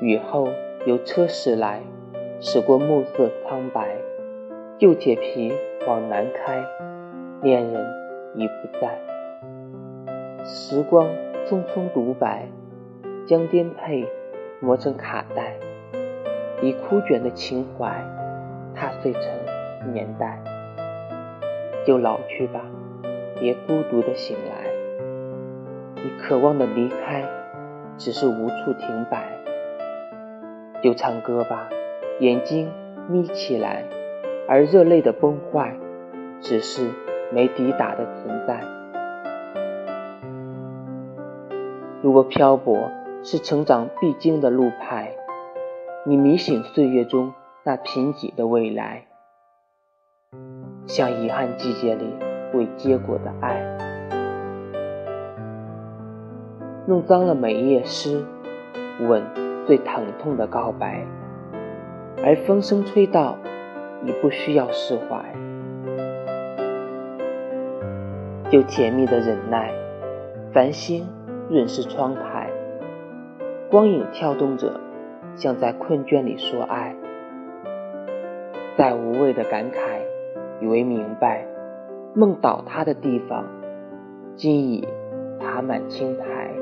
雨后有车驶来，驶过暮色苍白，旧铁皮往南开，恋人已不在。时光匆匆独白，将颠沛磨成卡带，已枯卷的情怀踏碎成年代。就老去吧，别孤独的醒来。你渴望的离开，只是无处停摆。就唱歌吧，眼睛眯起来，而热泪的崩坏，只是没抵达的存在。如果漂泊是成长必经的路牌，你迷醒岁月中那贫瘠的未来。像遗憾季节里未结果的爱，弄脏了每一页诗，吻最疼痛的告白，而风声吹到，已不需要释怀，就甜蜜的忍耐，繁星润湿窗台，光影跳动着，像在困倦里说爱，在无谓的感慨。以为明白，梦倒塌的地方，今已爬满青苔。